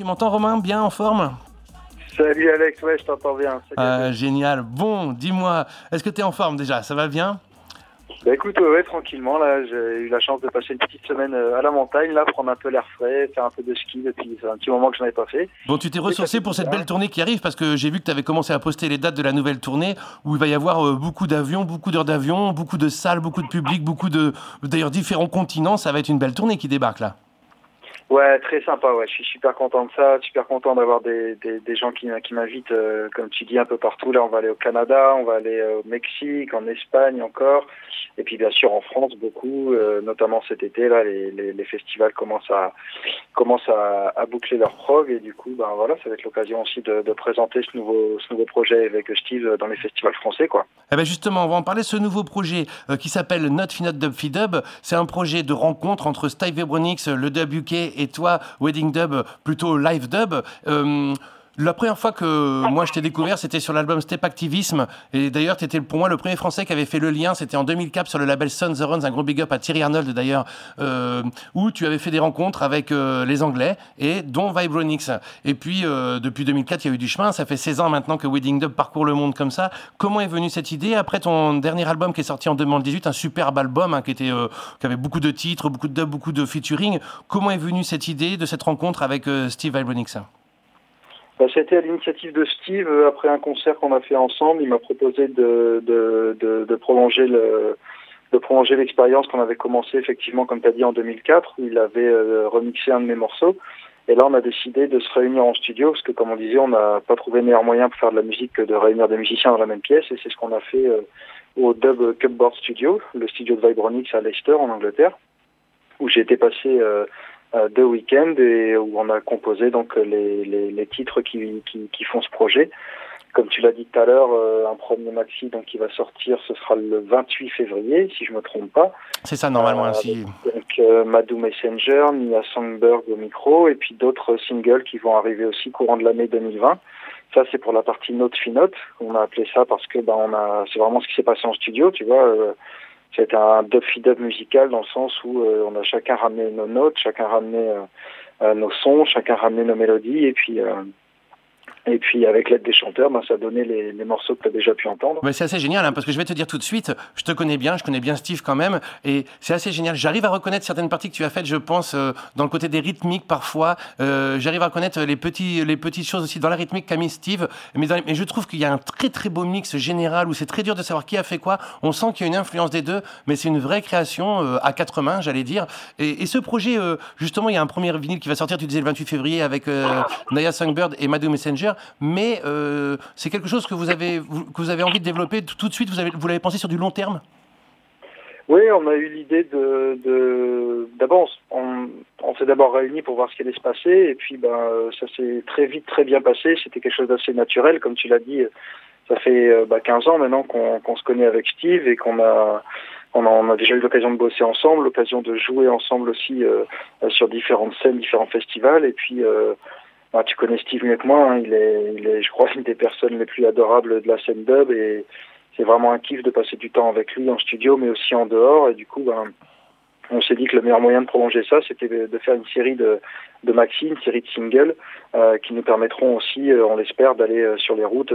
Tu m'entends Romain Bien en forme? Salut Alex, ouais, je t'entends bien. Euh, génial. Bon, dis-moi, est-ce que tu es en forme déjà? Ça va bien? Bah écoute, ouais, tranquillement, là, j'ai eu la chance de passer une petite semaine euh, à la montagne, là, prendre un peu l'air frais, faire un peu de ski depuis un petit moment que je n'avais pas fait. Bon, tu t'es ressourcé pour cette belle tournée qui arrive, parce que j'ai vu que tu avais commencé à poster les dates de la nouvelle tournée, où il va y avoir euh, beaucoup d'avions, beaucoup d'heures d'avion, beaucoup de salles, beaucoup de public, beaucoup de, d'ailleurs, différents continents. Ça va être une belle tournée qui débarque là. Ouais, très sympa. Ouais, je suis super content de ça, super content d'avoir des, des, des, gens qui, m'invitent, euh, comme tu dis, un peu partout. Là, on va aller au Canada, on va aller euh, au Mexique, en Espagne encore, et puis bien sûr en France beaucoup, euh, notamment cet été. Là, les, les, festivals commencent à commencent à, boucler leur prog, et du coup, ben voilà, ça va être l'occasion aussi de, présenter ce nouveau ce nouveau projet avec Steve dans les festivals français, quoi. Eh ben justement, on va en parler. Ce nouveau projet qui s'appelle Not Finot Dub Dub, c'est un projet de rencontre entre Steve Ebronix, le Dub UK toi, Wedding Dub, plutôt live dub. Euh, la première fois que moi je t'ai découvert, c'était sur l'album Step Activism. Et d'ailleurs, tu étais pour moi le premier français qui avait fait le lien. C'était en 2004 sur le label Sun the Runs, un gros big up à Thierry Arnold d'ailleurs, euh, où tu avais fait des rencontres avec euh, les Anglais et dont Vibronix. Et puis, depuis 2004, il y a eu du chemin. Ça fait 16 ans maintenant que Wedding Dub parcourt le monde comme ça. Comment est venue cette idée? Après ton dernier album qui est sorti en 2018, un superbe album hein, qui, était, qui avait beaucoup de titres, beaucoup de dub, beaucoup de featuring. Comment est venue cette idée de cette rencontre avec Steve Vibronix? Bah, C'était à l'initiative de Steve, euh, après un concert qu'on a fait ensemble, il m'a proposé de, de, de, de, prolonger le de prolonger l'expérience qu'on avait commencé effectivement, comme tu as dit, en 2004, où il avait euh, remixé un de mes morceaux. Et là, on a décidé de se réunir en studio, parce que comme on disait, on n'a pas trouvé meilleur moyen pour faire de la musique que de réunir des musiciens dans la même pièce, et c'est ce qu'on a fait euh, au Dub Cupboard Studio, le studio de Vibronix à Leicester, en Angleterre, où j'ai été passé euh, deux week-ends et où on a composé donc les, les, les titres qui, qui, qui, font ce projet. Comme tu l'as dit tout à l'heure, euh, un premier maxi donc qui va sortir, ce sera le 28 février, si je me trompe pas. C'est ça normalement euh, ainsi. Donc euh, Madou Messenger, Mia Songberg au micro, et puis d'autres singles qui vont arriver aussi courant de l'année 2020. Ça c'est pour la partie note finote. On a appelé ça parce que ben on a, c'est vraiment ce qui s'est passé en studio, tu vois. Euh, c'est un dub dub musical dans le sens où euh, on a chacun ramené nos notes, chacun ramené euh, euh, nos sons, chacun ramené nos mélodies et puis et puis avec l'aide des chanteurs, ben, ça donné les, les morceaux que tu as déjà pu entendre. Mais c'est assez génial, hein, parce que je vais te dire tout de suite, je te connais bien, je connais bien Steve quand même, et c'est assez génial. J'arrive à reconnaître certaines parties que tu as faites, je pense, euh, dans le côté des rythmiques parfois. Euh, J'arrive à reconnaître les, petits, les petites choses aussi dans la rythmique qu'a mis Steve. Mais, mais je trouve qu'il y a un très très beau mix général où c'est très dur de savoir qui a fait quoi. On sent qu'il y a une influence des deux, mais c'est une vraie création euh, à quatre mains, j'allais dire. Et, et, ce projet, justement, il y a un premier vinyle qui va sortir, tu disais le 28 février, avec Naya Songbird et Madou Messenger, mais euh, c'est quelque chose que vous avez, que vous avez envie de développer tout de suite Vous l'avez vous pensé sur du long terme? Oui, on a eu l'idée de... D'abord, on, s'est d'abord réunis pour voir ce qui allait se passer, et puis ben, ça s'est très vite, très bien passé. C'était quelque chose d'assez naturel, comme tu l'as dit. Ça fait bah, 15 ans maintenant qu'on qu se connaît avec Steve et qu'on a... On a, déjà eu l'occasion de bosser ensemble, l'occasion de jouer ensemble aussi euh, sur différentes scènes, différents festivals. Et puis, euh, bah, tu connais Steve mieux que moi, hein, il, est, est, je crois, une des personnes les plus adorables de la scène dub et c'est vraiment un kiff de passer du temps avec lui en studio, mais aussi en dehors. Et du coup, ben, on s'est dit que le meilleur moyen de prolonger ça, c'était de faire une série de, de maxi, une série de singles euh, qui nous permettront aussi, euh, on l'espère, d'aller euh, sur les routes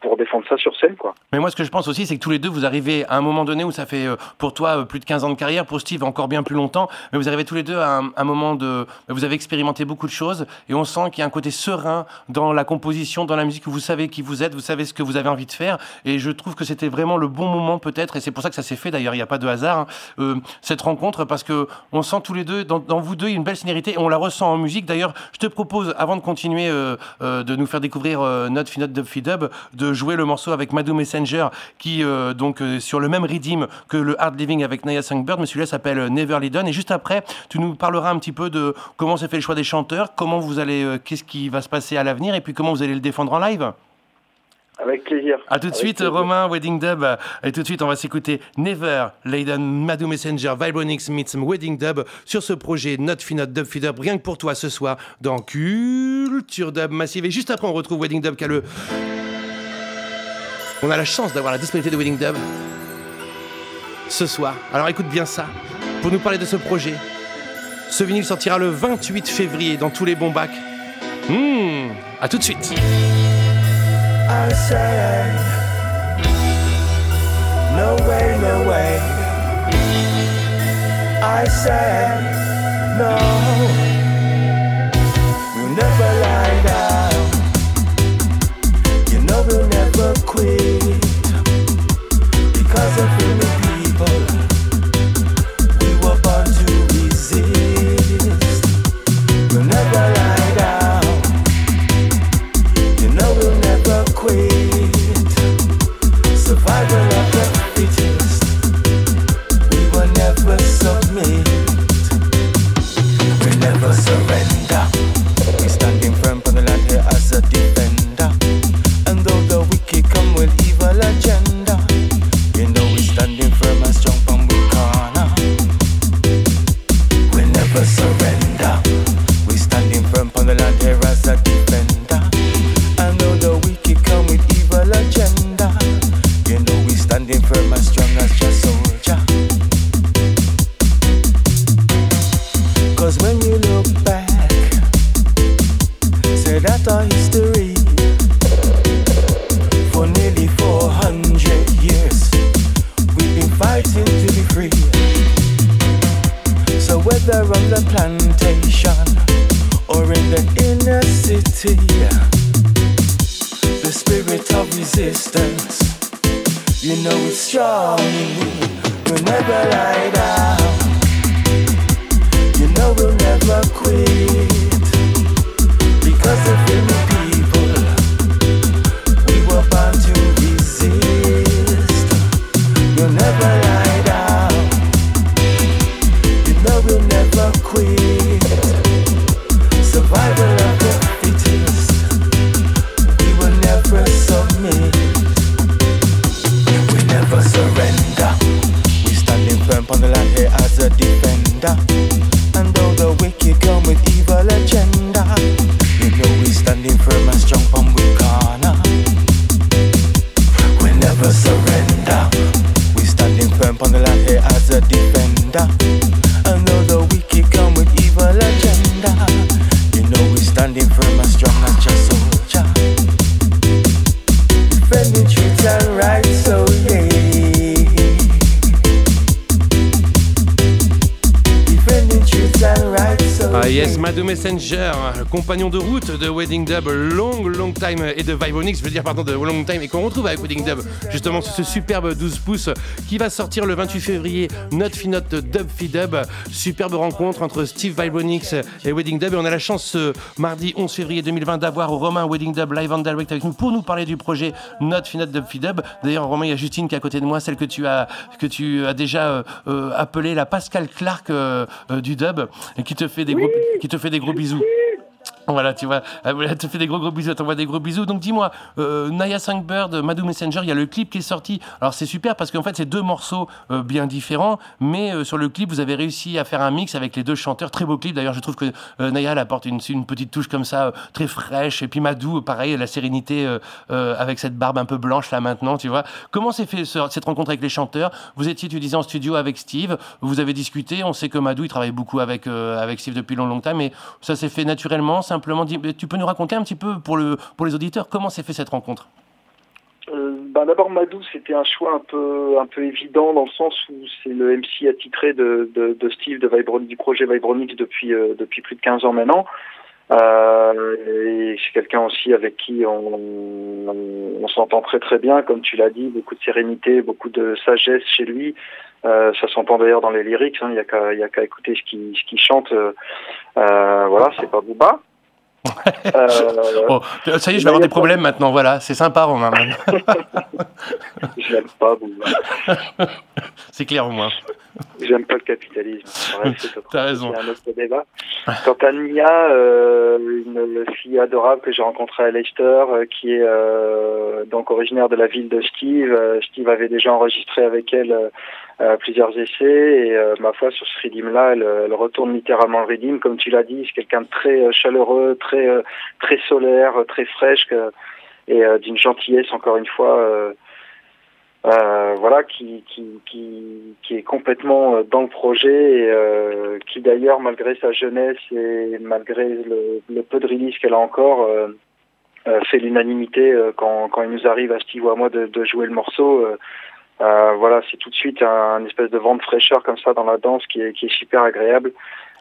pour défendre ça sur scène. Quoi. Mais moi, ce que je pense aussi, c'est que tous les deux, vous arrivez à un moment donné où ça fait pour toi plus de 15 ans de carrière, pour Steve encore bien plus longtemps, mais vous arrivez tous les deux à un, moment de... Vous avez expérimenté beaucoup de choses et on sent qu'il y a un côté serein dans la composition, dans la musique, que vous savez qui vous êtes, vous savez ce que vous avez envie de faire et je trouve que c'était vraiment le bon moment peut-être et c'est pour ça que ça s'est fait d'ailleurs, il n'y a pas de hasard, hein, cette rencontre parce que on sent tous les deux, dans, vous deux, une belle synerité et on la ressent en musique. D'ailleurs, je te propose, avant de continuer euh, euh, de nous faire découvrir euh, Not Finot Dub Dub, de jouer le morceau avec Madou Messenger, qui euh, donc euh, sur le même rythme que le Hard Living avec Naya Songbird, mais celui-là s'appelle Never Done. Et juste après, tu nous parleras un petit peu de comment s'est fait le choix des chanteurs, comment vous allez, euh, qu'est-ce qui va se passer à l'avenir, et puis comment vous allez le défendre en live. Avec plaisir. À tout de Avec suite, plaisir. Romain, Wedding Dub. Et tout de suite, on va s'écouter Never, Layden, Madou Messenger, Vibronix meets Wedding Dub sur ce projet Not Finot Dub Feed Up, rien que pour toi ce soir dans Culture Dub Massive. Et juste après, on retrouve Wedding Dub qui a le. On a la chance d'avoir la disponibilité de Wedding Dub ce soir. Alors écoute bien ça pour nous parler de ce projet. Ce vinyle sortira le 28 février dans tous les bons bacs. Mmh, à tout de suite. I say, no way, no way. I say, no. We'll never lie down. You know we'll never quit. Because of you know it's strong. We'll never lie down. You know we'll never quit because of many bonita. Ah yes, yeah. Mado Messenger, compagnon de route de Wedding Dub, Long Long Time et de Vibronix, je veux dire pardon de Long Time et qu'on retrouve avec Wedding Dub justement ce superbe 12 pouces qui va sortir le 28 février, Note Finote Dub Fi Dub, superbe rencontre entre Steve Vibronix et Wedding Dub et on a la chance ce mardi 11 février 2020 d'avoir Romain Wedding Dub live and direct avec nous pour nous parler du projet Note Finote Dub Fi Dub. D'ailleurs Romain, il y a Justine qui est à côté de moi, celle que tu as que tu as déjà euh, euh, appelée la Pascal Clark euh, du dub et qui te fait des gros qui te fait des gros bisous. Voilà, tu vois, elle te fait des gros gros bisous, elle t'envoie des gros bisous. Donc dis-moi, euh, Naya Singbird, Madou Messenger, il y a le clip qui est sorti. Alors c'est super parce qu'en fait c'est deux morceaux euh, bien différents, mais euh, sur le clip vous avez réussi à faire un mix avec les deux chanteurs. Très beau clip d'ailleurs, je trouve que Naya apporte une, petite touche comme ça, très fraîche. Et puis Madou, pareil, la sérénité avec cette barbe un peu blanche là maintenant, tu vois. Comment s'est fait ce- cette rencontre avec les chanteurs? Vous étiez, tu disais, en studio avec Steve, vous avez discuté. On sait que Madou il travaille beaucoup avec, avec Steve depuis long, longtemps, mais ça s'est fait naturellement, simplement. Tu peux nous raconter un petit peu pour, le, pour les auditeurs comment s'est fait cette rencontre? Euh, ben D'abord, Madou, c'était un choix un peu, un peu évident dans le sens où c'est le MC attitré de, Steve de du projet Vibronix depuis, euh, depuis plus de 15 ans maintenant. Euh, c'est quelqu'un aussi avec qui on, on, s'entend très très bien, comme tu l'as dit, beaucoup de sérénité, beaucoup de sagesse chez lui. Ça s'entend d'ailleurs dans les lyrics, hein, il n'y a qu'à écouter ce qu'il ce chante. Voilà, c'est pas Booba. Euh, Oh, ça y est, je vais avoir des problèmes maintenant. Voilà, c'est sympa, Romain. je l'aime pas, c'est clair au moins. J'aime pas le capitalisme. T'as raison. c'est un autre débat. Quant à Nia, euh, une fille adorable que j'ai rencontrée à Leicester, euh, qui est euh, donc originaire de la ville de Steve. Steve avait déjà enregistré avec elle plusieurs essais et euh, ma foi sur ce rythme-là, elle, elle retourne littéralement le rythme, comme tu l'as dit. C'est quelqu'un de très euh, chaleureux, très euh, très solaire, euh, très fraîche et euh, d'une gentillesse encore une fois. euh, euh, voilà, qui, qui, qui, qui, est complètement euh, dans le projet et euh, qui d'ailleurs, malgré sa jeunesse et malgré le, le peu de release qu'elle a encore, euh, euh, fait l'unanimité quand, quand il nous arrive à Steve ou à moi de, de jouer le morceau. Voilà, c'est tout de suite un, un, espèce de vent de fraîcheur comme ça dans la danse qui est, qui est super agréable.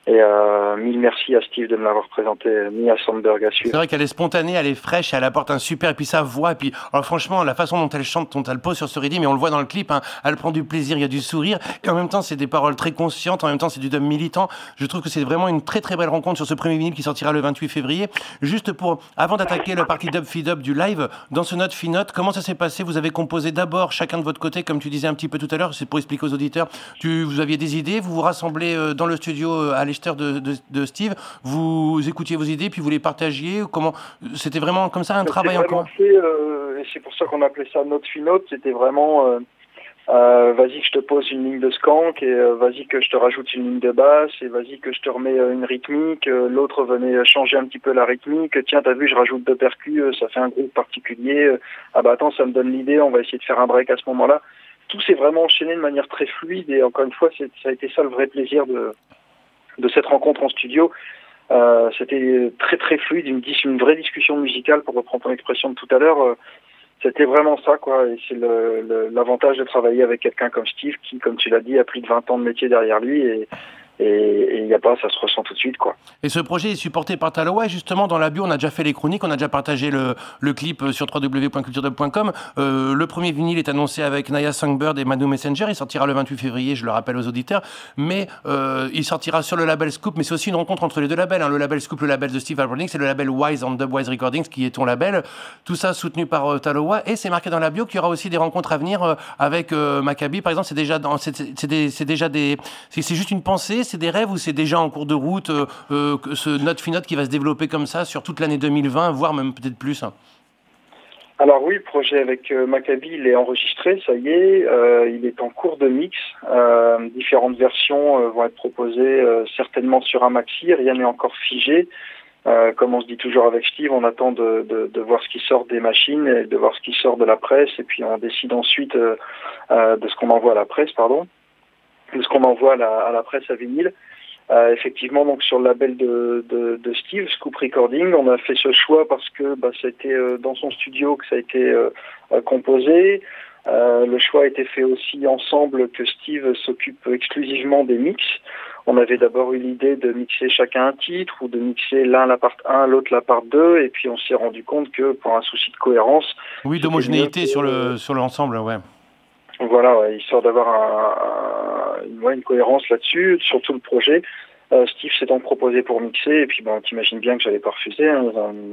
Et euh, mille merci à Steve de me l'avoir présenté, mis à Sandberg à suivre. C'est vrai qu'elle est spontanée, elle est fraîche, elle apporte un super, et puis sa voix, et puis alors franchement, la façon dont elle chante, dont elle pose sur ce rythme, mais on le voit dans le clip, hein, elle prend du plaisir, il y a du sourire, et en même temps, c'est des paroles très conscientes, en même temps, c'est du dub militant. Je trouve que c'est vraiment une très très belle rencontre sur ce premier vinyle qui sortira le 28 février. Juste pour, avant d'attaquer la partie dub feed up du live, dans ce note note comment ça s'est passé? Vous avez composé d'abord chacun de votre côté, comme tu disais un petit peu tout à l'heure, c'est pour expliquer aux auditeurs. Tu, vous aviez des idées, vous vous rassemblez euh, dans le studio euh, à De, de de Steve, vous écoutiez vos idées puis vous les partagiez Comment C'était vraiment comme ça un travail encore euh, C'est pour ça qu'on appelait ça note finote. C'était vraiment euh, euh, vas-y que je te pose une ligne de skank et vas-y que je te rajoute une ligne de basse et vas-y que je te remets une rythmique. L'autre venait changer un petit peu la rythmique. Tiens, t'as vu, je rajoute deux percus, ça fait un groupe particulier. ah bah attends, ça me donne l'idée, on va essayer de faire un break à ce moment-là. Tout s'est vraiment enchaîné de manière très fluide et encore une fois, ça a été ça le vrai plaisir de, de cette rencontre en studio. Euh, C'était très très fluide, une, vraie discussion musicale pour reprendre ton expression de tout à l'heure. Euh, C'était vraiment ça, quoi. Et c'est l'avantage de travailler avec quelqu'un comme Steve, qui, comme tu l'as dit, a plus de 20 ans de métier derrière lui et, et il n'y a pas, ça se ressent tout de suite. quoi. Et ce projet est supporté par et justement dans la bio, on a déjà fait les chroniques, on a déjà partagé le, clip sur www.culturedub.com. Euh, le premier vinyle est annoncé avec Naya Songbird et Manu Messenger, il sortira le 28 février, je le rappelle aux auditeurs, mais euh, il sortira sur le label Scoop, mais c'est aussi une rencontre entre les deux labels, hein. le label Scoop, le label de Steve Albrecht, c'est le label Wise on Dubwise Recordings qui est ton label, tout ça soutenu par euh, et c'est marqué dans la bio qu'il y aura aussi des rencontres à venir euh, avec euh, Maccabi, par exemple, c'est déjà, déjà des, c'est, juste une pensée, c'est des rêves ou c'est déjà en cours de route euh, euh, ce note finote qui va se développer comme ça sur toute l'année 2020, voire même peut-être plus alors oui, le projet avec euh, Maccabi, il est enregistré, ça y est, euh, il est en cours de mix. Différentes versions vont être proposées certainement sur un maxi, rien n'est encore figé. comme on se dit toujours avec Steve, on attend de, de, de, voir ce qui sort des machines et de voir ce qui sort de la presse, et puis on décide ensuite de ce qu'on envoie à la presse, pardon, de ce qu'on envoie à la, à la presse à vinyle. Euh, effectivement, donc sur le label de, de, de, Steve, Scoop Recording, on a fait ce choix parce que bah, c'était euh, dans son studio que ça a été euh, composé. le choix a été fait aussi ensemble que Steve s'occupe exclusivement des mix. On avait d'abord eu l'idée de mixer chacun un titre ou de mixer l'un la part 1, l'autre la part 2, et puis on s'est rendu compte que pour un souci de cohérence... Oui, d'homogénéité sur le sur l'ensemble, ouais. Voilà, ouais, histoire d'avoir un, un, une, une cohérence là-dessus, sur tout le projet. Euh, Steve s'est donc proposé pour mixer, et puis bon, t'imagines bien que j'allais pas refuser. Hein.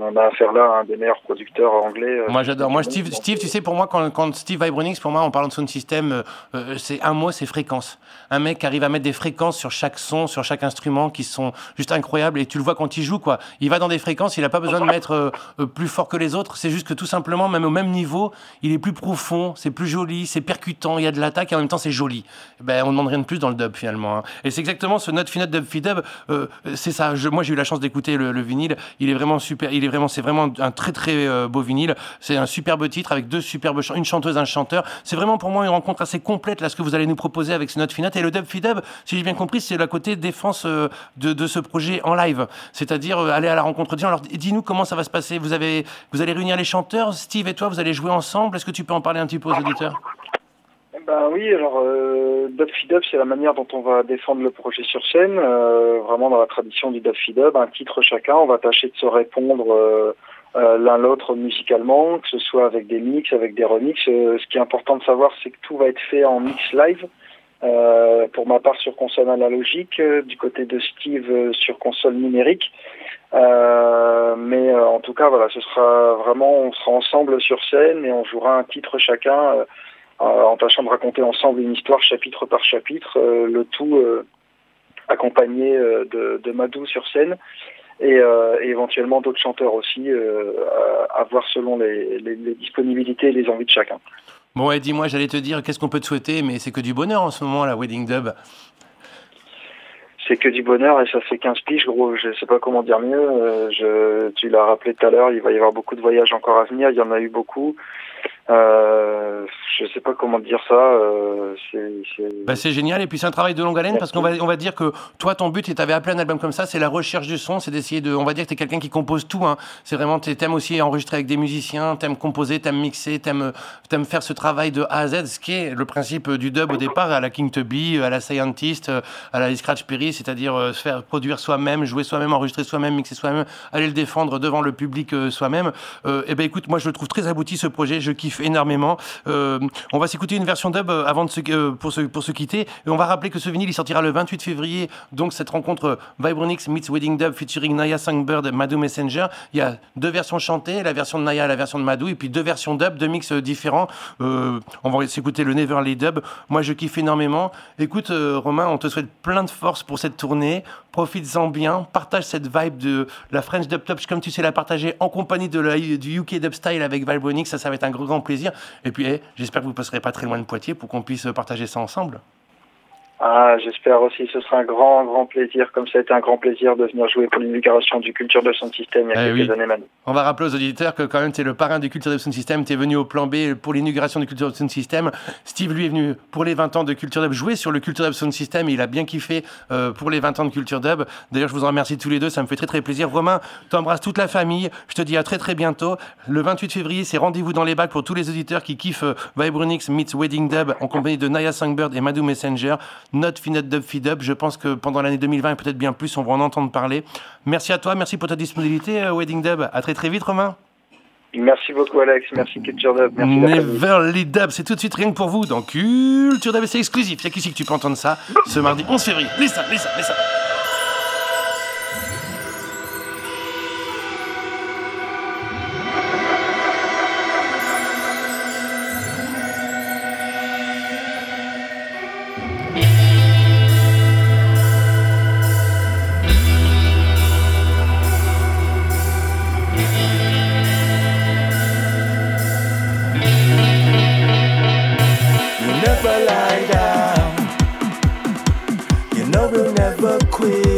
On a affaire là à un des meilleurs producteurs anglais. Euh, moi j'adore. Moi Steve, Steve, tu sais, pour moi, quand, quand Steve Vibronix, pour moi, en parlant de son système, euh, euh, c'est un mot, c'est fréquence. Un mec qui arrive à mettre des fréquences sur chaque son, sur chaque instrument, qui sont juste incroyables, et tu le vois quand il joue, quoi. Il va dans des fréquences, il a pas besoin de mettre plus fort que les autres. C'est juste que tout simplement, même au même niveau, il est plus profond, c'est plus joli, c'est percutant, il y a de l'attaque, et en même temps c'est joli. Ben, on demande rien de plus dans le dub finalement. Hein. Et c'est exactement ce note finale dub dub. Euh, c'est ça. Moi, j'ai eu la chance d'écouter le, le, vinyle. Il est vraiment super. Il est vraiment, c'est vraiment un très très euh, beau vinyle. C'est un superbe titre avec deux superbes une chanteuse, un chanteur. C'est vraiment pour moi une rencontre assez complète là ce que vous allez nous proposer avec ce note finale. Et le dub dub, si j'ai bien compris, c'est la côté défense euh, de, ce projet en live. C'est-à-dire aller à la rencontre des gens. Alors, dis-nous comment ça va se passer. Vous avez, vous allez réunir les chanteurs. Steve et toi, vous allez jouer ensemble. Est-ce que tu peux en parler un petit peu aux auditeurs? Ben oui, alors euh, Dub Up, c'est la manière dont on va défendre le projet sur scène, euh, vraiment dans la tradition du Dub Up, un titre chacun, on va tâcher de se répondre euh, euh, l'un l'autre musicalement, que ce soit avec des mix, avec des remixes. Euh, ce qui est important de savoir, c'est que tout va être fait en mix live. Euh, pour ma part sur console analogique, du côté de Steve sur console numérique. mais en tout cas, voilà, ce sera vraiment, on sera ensemble sur scène et on jouera un titre chacun euh, en tâchant de raconter ensemble une histoire chapitre par chapitre, euh, le tout euh, accompagné de, de, Madou sur scène. Et, et éventuellement d'autres chanteurs aussi, à voir selon les, les, les, disponibilités et les envies de chacun. Bon, et dis-moi, j'allais te dire, qu'est-ce qu'on peut te souhaiter, mais c'est que du bonheur en ce moment, la Wedding Dub c'est que du bonheur et ça fait 15 piges, gros. Je sais pas comment dire mieux. je, tu l'as rappelé tout à l'heure, il va y avoir beaucoup de voyages encore à venir. Il y en a eu beaucoup. Euh, je sais pas comment dire ça. Euh, c'est bah, génial et puis c'est un travail de longue haleine parce qu'on va on va dire que toi ton but et t'avais appelé un album comme ça c'est la recherche du son c'est d'essayer de on va dire que t'es quelqu'un qui compose tout hein. c'est vraiment t'aimes aussi enregistrer avec des musiciens t'aimes composer t'aimes mixer t'aimes aimes faire ce travail de A à Z ce qui est le principe du dub au départ à la King Tubby à la Scientist à la Scratch Perry c'est-à-dire euh, se faire produire soi-même jouer soi-même enregistrer soi-même mixer soi-même aller le défendre devant le public euh, soi-même et eh ben écoute moi je le trouve très abouti ce projet je kiffe énormément. Euh, on va s'écouter une version dub euh, avant de se, euh, pour, se, pour se quitter. Et on va rappeler que ce vinyle, il sortira le 28 février. Donc, cette rencontre Vibronix meets Wedding Dub featuring Naya Songbird, Madou Messenger. Il y a deux versions chantées, la version de Naya la version de Madou. Et puis deux versions dub, deux mix différents. on va s'écouter le Neverly Dub. Moi, je kiffe énormément. Écoute, Romain, on te souhaite plein de force pour cette tournée. Profites-en bien. Partage cette vibe de la French Dub Top comme tu sais la partager en compagnie de du UK Dub Style avec Vibronix. Ça, ça va être un grand plaisir. Et puis, eh, j'espère que vous passerez pas très loin de Poitiers pour qu'on puisse partager ça ensemble. Ah, j'espère aussi. Ce sera un grand, grand plaisir, comme ça a été un grand plaisir de venir jouer pour l'inauguration du Culture de Sound System il y a eh quelques années maintenant. On va rappeler aux auditeurs que quand même, tu es le parrain du Culture de Sound System. Tu es venu au plan B pour l'inauguration du Culture de Sound System. Steve, lui, est venu pour les 20 ans de Culture Dub jouer sur le Culture Dub Sound System. il a bien kiffé euh, pour les 20 ans de Culture Dub. D'ailleurs, je vous en remercie tous les deux. Ça me fait très, très plaisir. Romain, t'embrasses toute la famille. Je te dis à très, très bientôt. Le 28 février, c'est rendez-vous dans les bacs pour tous les auditeurs qui kiffent euh, Vibronix meets Wedding Dub en compagnie de Naya Songbird et Madou Messenger. Not Finot Dub je pense que pendant l'année 2020 et peut-être bien plus, on va en entendre parler. Merci à toi, merci pour ta disponibilité, euh, Wedding Dub. À très très vite, Romain. Merci beaucoup, Alex. Merci, Culture Dub. Merci Neverly Dub, c'est tout de suite rien que pour vous dans Culture Dub. C'est exclusif. Il y a qu'ici que tu peux entendre ça ce mardi 11 février? Lisa, Lisa, Lisa. know we'll never quit